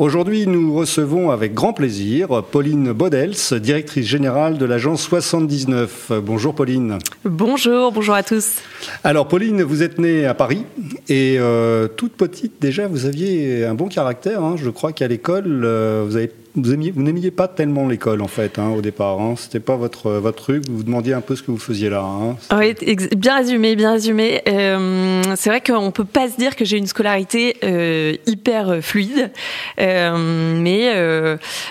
Aujourd'hui, nous recevons avec grand plaisir Pauline Bodels, directrice générale de l'agence 79. Bonjour Pauline. Bonjour, bonjour à tous. Alors Pauline, vous êtes née à Paris et euh, toute petite déjà, vous aviez un bon caractère. Hein. Je crois qu'à l'école, euh, vous avez vous, n'aimiez pas tellement l'école en fait hein, au départ. Hein. C'était pas votre votre truc. Vous vous demandiez un peu ce que vous faisiez là. Hein. Oui, bien résumé, bien résumé. Euh, c'est vrai qu'on peut pas se dire que j'ai une scolarité euh, hyper fluide, euh, mais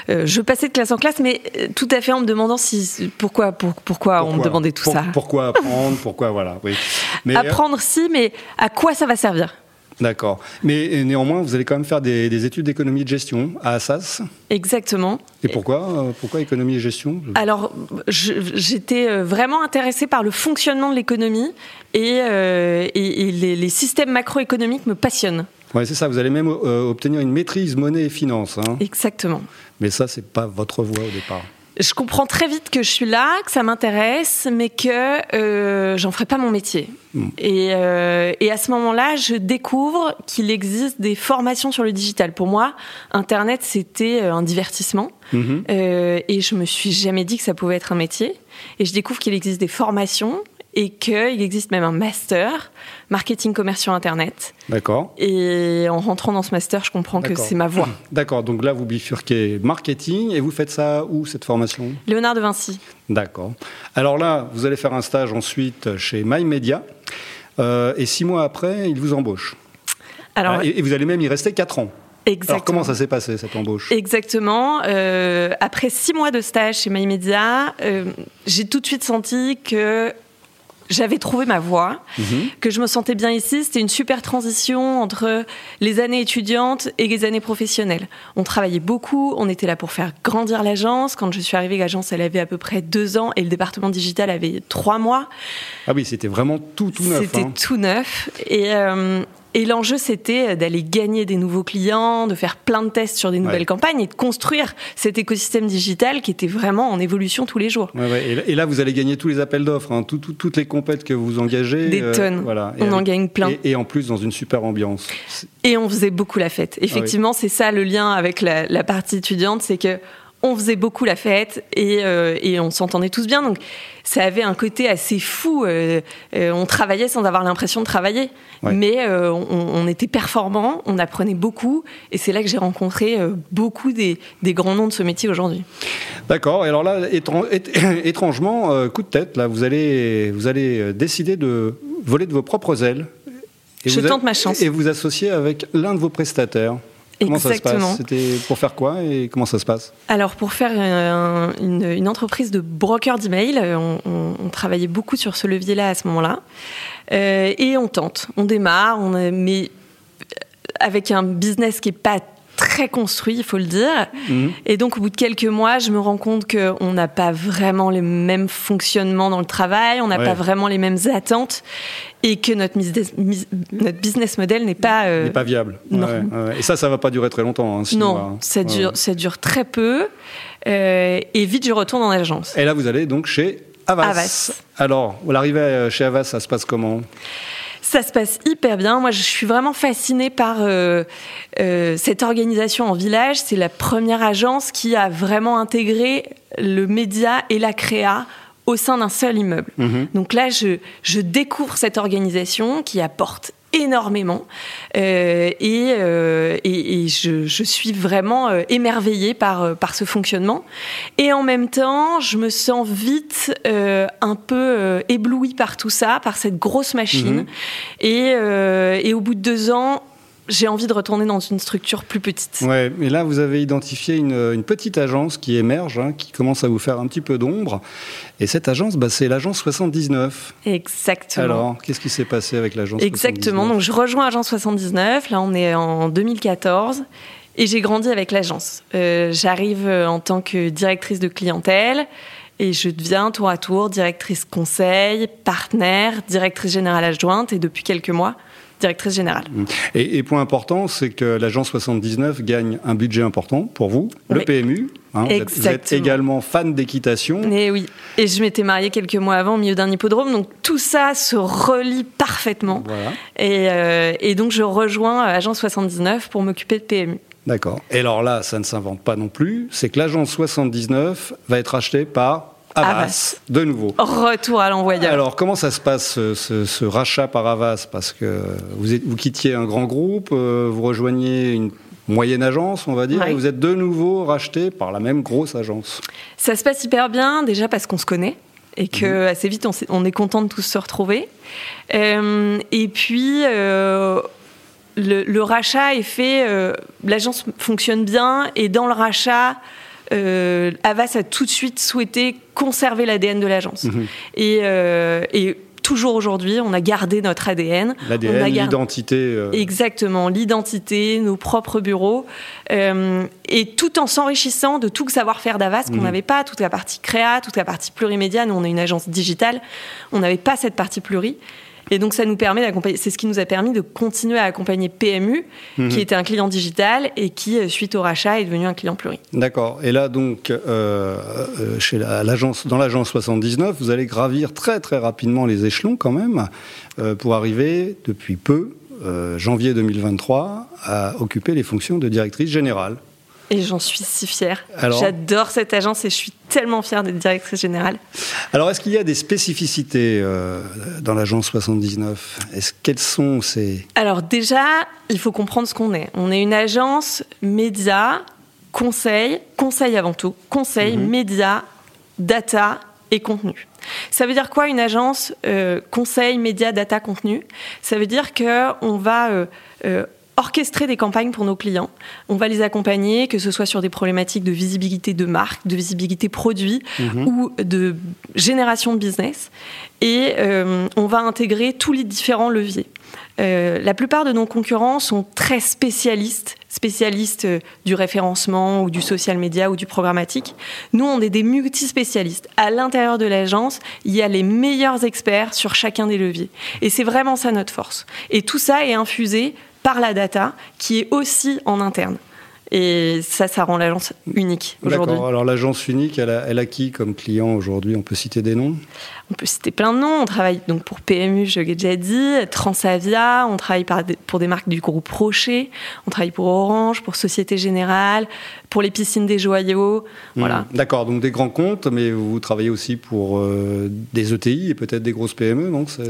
je passais de classe en classe, mais tout à fait en me demandant si pourquoi pourquoi, on me demandait tout ça. Pourquoi apprendre Pourquoi voilà. Oui. Mais, apprendre si, mais à quoi ça va servir? D'accord. Mais néanmoins, vous allez quand même faire des, études d'économie et de gestion à Assas Exactement. Et pourquoi euh, Pourquoi économie et gestion? Alors, j'étais euh, vraiment intéressée par le fonctionnement de l'économie et, euh, les, systèmes macroéconomiques me passionnent. Oui, c'est ça. Vous allez même obtenir une maîtrise monnaie et finance. Hein. Exactement. Mais ça, c'est pas votre voie au départ je comprends très vite que je suis là, que ça m'intéresse, mais que euh, j'en ferai pas mon métier. Hmm. Euh, et, à ce moment-là, je découvre qu'il existe des formations sur le digital. Pour moi, Internet, c'était euh, un divertissement. Mhm. et je me suis jamais dit que ça pouvait être un métier. Et je découvre qu'il existe des formations et qu'il existe même un master marketing commerce sur internet. D'accord. Et en rentrant dans ce master, je comprends que c'est ma voie. D'accord. Donc là, vous bifurquez marketing et vous faites ça où cette formation? Léonard de Vinci. D'accord. Alors là, vous allez faire un stage ensuite chez MyMedia euh, et six mois après, il vous embauche. Alors, et, vous allez même y rester quatre ans. Exactement. Alors comment ça s'est passé cette embauche? Exactement. Euh, après six mois de stage chez MyMedia, euh, j'ai tout de suite senti que j'avais trouvé ma voie, mhm. que je me sentais bien ici. C'était une super transition entre les années étudiantes et les années professionnelles. On travaillait beaucoup, on était là pour faire grandir l'agence. Quand je suis arrivée, l'agence, elle avait à peu près deux ans et le département digital avait trois mois. Ah oui, c'était vraiment tout, tout neuf. C'était hein. tout neuf. Et, euh, et l'enjeu, c'était d'aller gagner des nouveaux clients, de faire plein de tests sur des nouvelles campagnes et de construire cet écosystème digital qui était vraiment en évolution tous les jours. Et là, vous allez gagner tous les appels d'offres, hein, toutes les compètes que vous engagez. Des euh, tonnes. voilà. on en gagne plein. Et, en plus, dans une super ambiance. Et on faisait beaucoup la fête. Ah Effectivement, c'est ça le lien avec la, la partie étudiante, c'est que on faisait beaucoup la fête et, euh, et on s'entendait tous bien. Donc ça avait un côté assez fou. Euh, euh, on travaillait sans avoir l'impression de travailler, mais on, était performant, on apprenait beaucoup et c'est là que j'ai rencontré beaucoup des, des, grands noms de ce métier aujourd'hui. D'accord. Et alors là, étrangement, coup de tête, là, vous allez, vous allez décider de voler de vos propres ailes. Et Je tente ma chance. Et vous associer avec l'un de vos prestataires. Comment Exactement. ça se passe C'était pour faire quoi et comment ça se passe Alors pour faire une, entreprise de broker d'email, euh, on, on, travaillait beaucoup sur ce levier-là à ce moment-là, euh, et on tente, on démarre, on mais avec un business qui est pas très construit, il faut le dire. Mhm. Et donc, au bout de quelques mois, je me rends compte qu'on n'a pas vraiment les mêmes fonctionnements dans le travail, on n'a pas vraiment les mêmes attentes et que notre business, notre business model n'est pas... Euh, n'est pas viable. Non. Et ça, ça va pas durer très longtemps. Hein, non, hein. ça, dure, ça dure très peu. Euh, et vite, je retourne en agence. Et là, vous allez donc chez Avas. Avas. Alors, l'arrivée euh, chez Avas, ça se passe comment? Ça se passe hyper bien. Moi, je suis vraiment fascinée par euh, euh, cette organisation en village. C'est la première agence qui a vraiment intégré le média et la créa au sein d'un seul immeuble. Mhm. Donc là, je, je découvre cette organisation qui apporte énormément. Euh, et, euh, et, et je, je, suis vraiment euh, émerveillée par, par ce fonctionnement. Et en même temps je me sens vite euh, un peu éblouie par tout ça par cette grosse machine. Mhm. et, et au bout de deux ans j'ai envie de retourner dans une structure plus petite. Ouais, mais là, vous avez identifié une, une petite agence qui émerge, hein, qui commence à vous faire un petit peu d'ombre. Et cette agence, bah, c'est l'agence 79. Exactement. Alors, qu'est-ce qui s'est passé avec l'agence Exactement. Donc, je rejoins l'agence 79. Là, on est en 2014. Et j'ai grandi avec l'agence. Euh, J'arrive en tant que directrice de clientèle. Et je deviens tour à tour directrice conseil, partenaire, directrice générale adjointe et depuis quelques mois, directrice générale. Mmh. Et, point important, c'est que l'agence 79 gagne un budget important pour vous, le PMU. Hein, vous, êtes, également fan d'équitation. Et oui. Et je m'étais mariée quelques mois avant au milieu d'un hippodrome, donc tout ça se relie parfaitement. Et, euh, et, donc je rejoins euh, Agence 79 pour m'occuper de PMU. D'accord. Et alors là, ça ne s'invente pas non plus. C'est que l'agence 79 va être achetée par Avas, de nouveau. Retour à l'envoyeur. Alors, comment ça se passe, ce, rachat par Avas Parce que vous, êtes, vous quittiez un grand groupe, euh, vous rejoignez une moyenne agence, on va dire, et vous êtes de nouveau racheté par la même grosse agence. Ça se passe hyper bien, déjà parce qu'on se connaît et que mhm. assez vite on, est content de tous se retrouver. Euh, et puis euh, le, rachat est fait, l'agence fonctionne bien et dans le rachat euh, Avas a tout de suite souhaité conserver l'ADN de l'agence. Mhm. Euh, et, toujours aujourd'hui, on a gardé notre ADN. L'ADN, l'identité. Euh. Exactement, l'identité, nos propres bureaux. et tout en s'enrichissant de tout le savoir-faire d'Avas qu'on mhm. n'avait pas, toute la partie créa, toute la partie plurimédia. Nous, on est une agence digitale. On n'avait pas cette partie pluri. Et donc, ça nous permet d'accompagner. C'est ce qui nous a permis de continuer à accompagner PMU, qui mhm. était un client digital et qui, euh, suite au rachat, est devenu un client pluri. D'accord. Et là, donc, euh, euh, chez l'agence, dans l'agence 79, vous allez gravir très très rapidement les échelons quand même pour arriver depuis peu, janvier 2023, à occuper les fonctions de directrice générale. Et j'en suis si fière. J'adore cette agence et je suis tellement fière d'être directrice générale. Alors, est-ce qu'il y a des spécificités euh, dans l'agence 79 Est-ce Quelles sont ces... Alors déjà, il faut comprendre ce qu'on est. On est une agence média, conseil, conseil avant tout, conseil, mhm. média, data et contenu. Ça veut dire quoi une agence euh, conseil, média, data, contenu? Ça veut dire qu'on va... Euh, orchestrer des campagnes pour nos clients. On va les accompagner, que ce soit sur des problématiques de visibilité de marque, de visibilité produit mhm. ou de génération de business. Et euh, on va intégrer tous les différents leviers. Euh, la plupart de nos concurrents sont très spécialistes, spécialistes euh, du référencement ou du social media ou du programmatique. Nous, on est des multispécialistes. À l'intérieur de l'agence, il y a les meilleurs experts sur chacun des leviers. Et c'est vraiment ça notre force. Et tout ça est infusé par la data qui est aussi en interne. Et ça, ça rend l'agence unique aujourd'hui. D'accord. Alors l'agence unique, elle a, elle a qui comme client aujourd'hui? On peut citer des noms? On peut citer plein de noms. On travaille donc pour PMU, je l'ai déjà dit, Transavia, on travaille pour des marques du groupe Rocher, on travaille pour Orange, pour Société Générale, pour les piscines des joyaux. Mmh. Voilà. D'accord, donc des grands comptes, mais vous travaillez aussi pour euh, des ETI et peut-être des grosses PME, donc ça,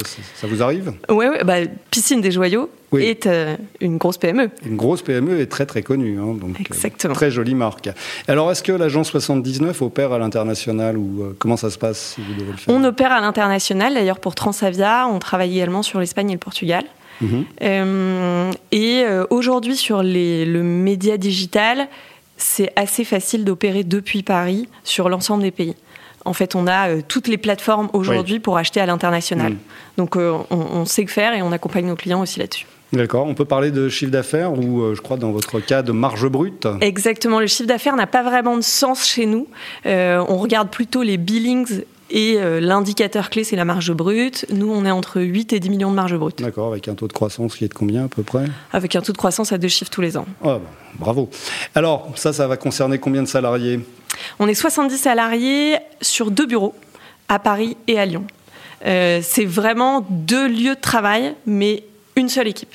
vous arrive? Oui, ouais, bah, piscine des joyaux, est euh, une grosse PME. Une grosse PME est très très connue, hein, donc euh, Exactement. très jolie marque. Alors est-ce que l'agence 79 opère à l'international ou comment ça se passe si vous devez le faire? On opère à l'international, d'ailleurs pour Transavia, on travaille également sur l'Espagne et le Portugal. Mhm. et aujourd'hui sur les, le média digital, c'est assez facile d'opérer depuis Paris sur l'ensemble des pays. En fait, on a euh, toutes les plateformes aujourd'hui pour acheter à l'international. Mm. Donc, euh, on, sait que faire et on accompagne nos clients aussi là-dessus. D'accord. On peut parler de chiffre d'affaires ou, euh, je crois, dans votre cas, de marge brute? Exactement. Le chiffre d'affaires n'a pas vraiment de sens chez nous. on regarde plutôt les billings et euh, l'indicateur clé, c'est la marge brute. Nous, on est entre 8 et 10 millions de marge brute. D'accord, avec un taux de croissance qui est de combien à peu près? Avec un taux de croissance à deux chiffres tous les ans. Ah, bah, bravo. Alors, ça, ça va concerner combien de salariés? On est 70 salariés sur deux bureaux, à Paris et à Lyon. Euh, c'est vraiment deux lieux de travail, mais une seule équipe.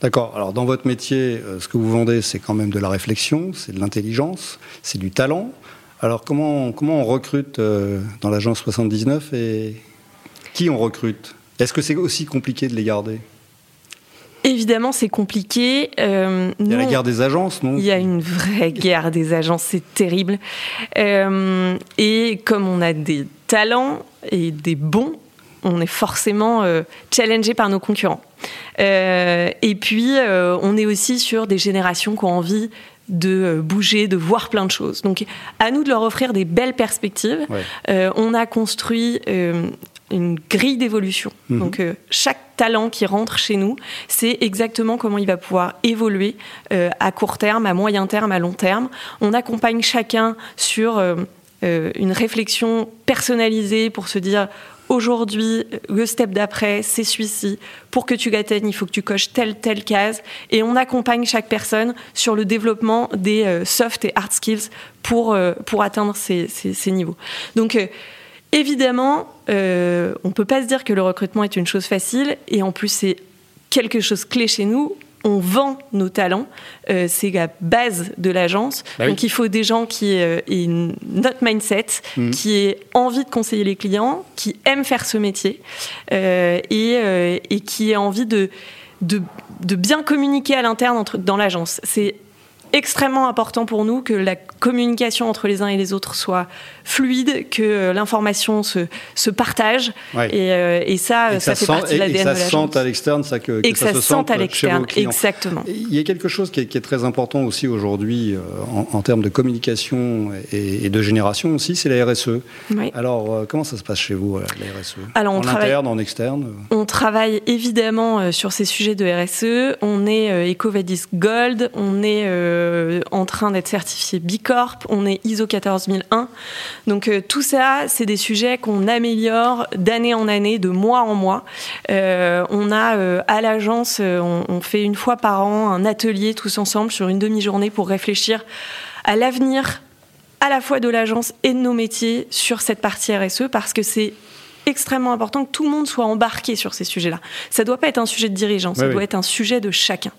D'accord. Alors dans votre métier, euh, ce que vous vendez, c'est quand même de la réflexion, c'est de l'intelligence, c'est du talent. Alors comment, comment on recrute euh, dans l'agence 79 et qui on recrute? Est-ce que c'est aussi compliqué de les garder? Évidemment, c'est compliqué. Euh, il y a la guerre des agences, non? Il y a une vraie guerre des agences, c'est terrible. Euh, et comme on a des talents et des bons, on est forcément challengé par nos concurrents. et puis, on est aussi sur des générations qui ont envie de euh, bouger, de voir plein de choses. Donc, à nous de leur offrir des belles perspectives. Euh, on a construit euh, une grille d'évolution. Mhm. Donc, chaque talent qui rentre chez nous, c'est exactement comment il va pouvoir évoluer à court terme, à moyen terme, à long terme. On accompagne chacun sur une réflexion personnalisée pour se dire aujourd'hui, le step d'après, c'est celui-ci. Pour que tu l'atteignes, il faut que tu coches telle, telle case. Et on accompagne chaque personne sur le développement des euh, soft et hard skills pour, euh, pour atteindre ces, ces, niveaux. Donc, euh, évidemment, on ne peut pas se dire que le recrutement est une chose facile. Et en plus, c'est quelque chose clé chez nous on vend nos talents. Euh, c'est la base de l'agence. Bah Donc il faut des gens qui euh, aient notre mindset, mhm. qui aient envie de conseiller les clients, qui aiment faire ce métier euh, et, et, qui aient envie de, de, de bien communiquer à l'interne dans l'agence. C'est extrêmement important pour nous que la communication entre les uns et les autres soit fluide, que euh, l'information se, se partage. Euh, et, ça, ça, fait partie de l'ADN de. Et que ça sente à l'externe, ça que, et que, ça, se sente à l'externe, exactement. Il y a quelque chose qui est, très important aussi aujourd'hui euh, en, termes de communication et, de génération aussi, c'est la RSE. Alors, comment ça se passe chez vous, la RSE Alors, on En travaille, interne, en externe? On travaille évidemment sur ces sujets de RSE. On est EcoVadis Gold, on est en train d'être certifié Bicorp, on est ISO 14001. Donc euh, tout ça, c'est des sujets qu'on améliore d'année en année, de mois en mois. Euh, on a euh, à l'agence, on, fait une fois par an un atelier tous ensemble sur une demi-journée pour réfléchir à l'avenir à la fois de l'agence et de nos métiers sur cette partie RSE parce que c'est extrêmement important que tout le monde soit embarqué sur ces sujets-là. Ça ne doit pas être un sujet de dirigeant, ça doit être un sujet de chacun.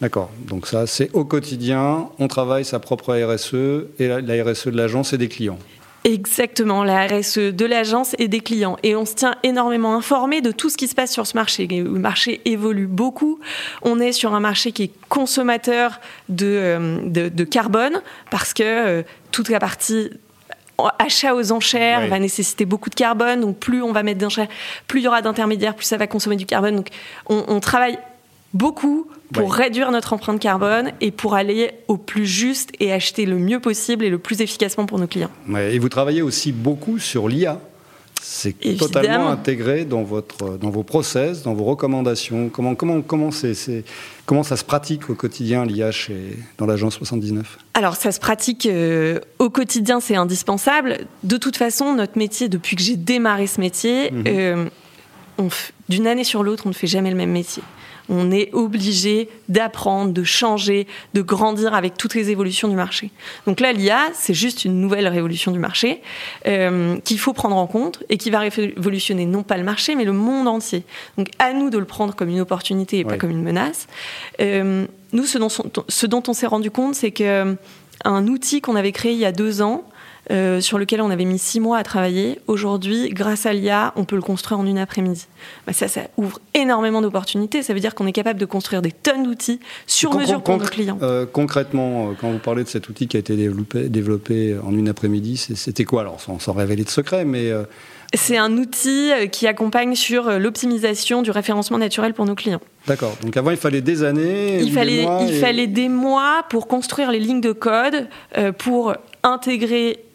D'accord. Donc ça, c'est au quotidien, on travaille sa propre RSE et la, RSE de l'agence et des clients. Exactement, la RSE de l'agence et des clients. Et on se tient énormément informé de tout ce qui se passe sur ce marché. Le marché évolue beaucoup. On est sur un marché qui est consommateur de, euh, de, carbone parce que euh, toute la partie achat aux enchères va nécessiter beaucoup de carbone. Donc plus on va mettre d'enchères, plus il y aura d'intermédiaires, plus ça va consommer du carbone. Donc on, on travaille beaucoup pour réduire notre empreinte carbone et pour aller au plus juste et acheter le mieux possible et le plus efficacement pour nos clients. et vous travaillez aussi beaucoup sur l'IA. C'est totalement intégré dans, votre, dans vos process, dans vos recommandations. Comment, comment, comment, comment ça se pratique au quotidien, l'IA, dans l'agence 79 Alors, ça se pratique euh, au quotidien, c'est indispensable. De toute façon, notre métier, depuis que j'ai démarré ce métier, mhm. euh, d'une année sur l'autre, on ne fait jamais le même métier on est obligé d'apprendre, de changer, de grandir avec toutes les évolutions du marché. Donc là, l'IA, c'est juste une nouvelle révolution du marché euh, qu'il faut prendre en compte et qui va révolutionner non pas le marché, mais le monde entier. Donc à nous de le prendre comme une opportunité et pas comme une menace. Euh, nous, ce dont, ce dont on s'est rendu compte, c'est que un outil qu'on avait créé il y a deux ans, euh, sur lequel on avait mis six mois à travailler. Aujourd'hui, grâce à l'IA, on peut le construire en une après-midi. Bah, ça, ça ouvre énormément d'opportunités. Ça veut dire qu'on est capable de construire des tonnes d'outils sur mesure pour nos clients. Euh, concrètement, euh, quand vous parlez de cet outil qui a été développé, développé en une après-midi, c'était quoi? Alors, sans, sans, révéler de secret, mais... C'est un outil qui accompagne sur l'optimisation du référencement naturel pour nos clients. D'accord. Donc avant, il fallait des années. Il, fallait, des mois il fallait des mois pour construire les lignes de code, pour intégrer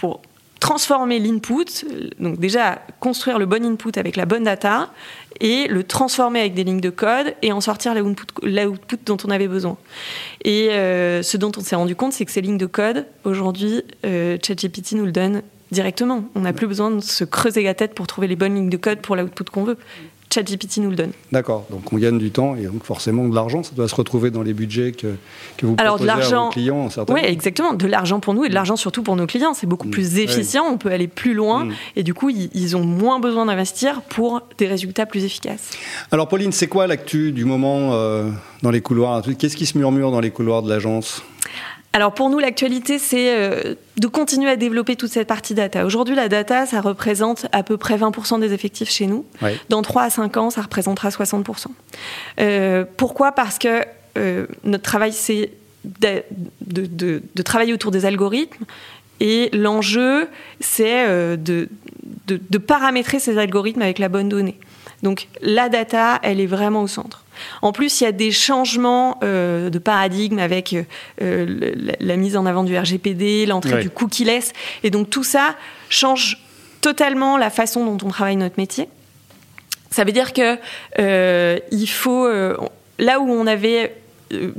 pour transformer l'input, donc déjà construire le bon input avec la bonne data et le transformer avec des lignes de code et en sortir l'output dont on avait besoin. Et euh, ce dont on s'est rendu compte, c'est que ces lignes de code, aujourd'hui, euh, ChatGPT nous le donne directement. On n'a plus besoin de se creuser la tête pour trouver les bonnes lignes de code pour l'output qu'on veut. ChatGPT nous le donne. D'accord, donc on gagne du temps et donc forcément de l'argent, ça doit se retrouver dans les budgets que, que vous Alors, proposez à vos clients. Oui, exactement, de l'argent pour nous et de l'argent surtout pour nos clients. C'est beaucoup mm. plus efficient, on peut aller plus loin mm. et du coup, ils, ont moins besoin d'investir pour des résultats plus efficaces. Alors Pauline, c'est quoi l'actu du moment euh, dans les couloirs? Qu'est-ce qui se murmure dans les couloirs de l'agence? Alors pour nous, l'actualité, c'est euh, de continuer à développer toute cette partie data. Aujourd'hui, la data, ça représente à peu près 20% des effectifs chez nous. Dans 3 à 5 ans, ça représentera 60%. Euh, pourquoi? Parce que euh, notre travail, c'est de, de, travailler autour des algorithmes. Et l'enjeu, c'est de, de paramétrer ces algorithmes avec la bonne donnée. Donc la data, elle est vraiment au centre. En plus, il y a des changements euh, de paradigme avec euh, la, mise en avant du RGPD, l'entrée du cookie-less. Et donc tout ça change totalement la façon dont on travaille notre métier. Ça veut dire que euh, il faut, là où on avait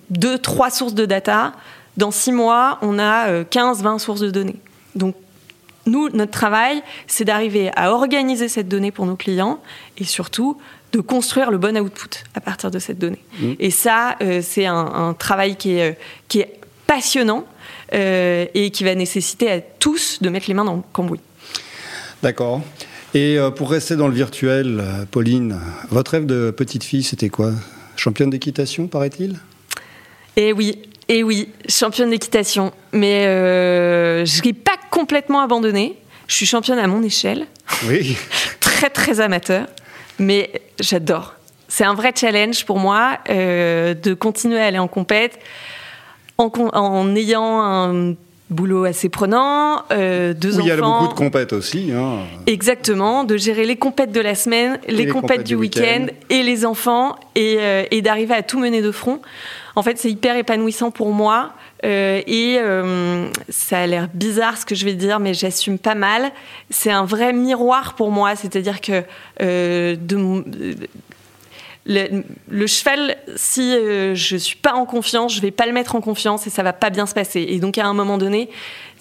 deux, trois sources de data, dans six mois, on a 15, 20 sources de données. Donc nous, notre travail, c'est d'arriver à organiser cette donnée pour nos clients et surtout de construire le bon output à partir de cette donnée. Mmh. Et ça, euh, c'est un, travail qui est, qui est passionnant euh, et qui va nécessiter à tous de mettre les mains dans le cambouis. D'accord. Et euh, pour rester dans le virtuel, Pauline, votre rêve de petite fille, c'était quoi? Championne d'équitation, paraît-il? Eh oui, eh oui, championne d'équitation. Mais euh, je n'ai pas complètement abandonné. Je suis championne à mon échelle. Oui. très, très amateur. Mais j'adore. C'est un vrai challenge pour moi euh, de continuer à aller en compète en, en ayant un boulot assez prenant, euh, deux enfants. Il y a beaucoup de compètes aussi. Hein. Exactement, de gérer les compètes de la semaine, les, compètes, du week-end et les enfants et, euh, et d'arriver à tout mener de front. En fait, c'est hyper épanouissant pour moi euh, et euh, ça a l'air bizarre ce que je vais dire, mais j'assume pas mal. C'est un vrai miroir pour moi, c'est-à-dire que euh, de, le, cheval, si je suis pas en confiance, je vais pas le mettre en confiance et ça va pas bien se passer. Et donc à un moment donné,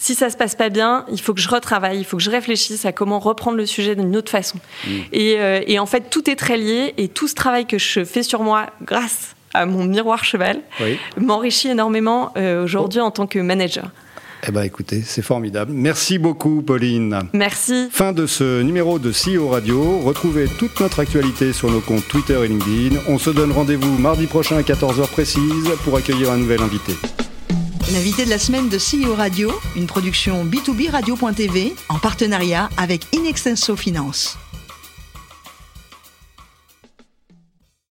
si ça se passe pas bien, il faut que je retravaille, il faut que je réfléchisse à comment reprendre le sujet d'une autre façon. Mmh. Euh, et, en fait, tout est très lié et tout ce travail que je fais sur moi grâce à mon miroir cheval m'enrichit énormément euh, aujourd'hui en tant que manager. Eh bien, écoutez, c'est formidable. Merci beaucoup, Pauline. Merci. Fin de ce numéro de CEO Radio. Retrouvez toute notre actualité sur nos comptes Twitter et LinkedIn. On se donne rendez-vous mardi prochain à 14h précise pour accueillir un nouvel invité. L'invité de la semaine de CEO Radio, une production B2B Radio.tv en partenariat avec Inextenso Finance.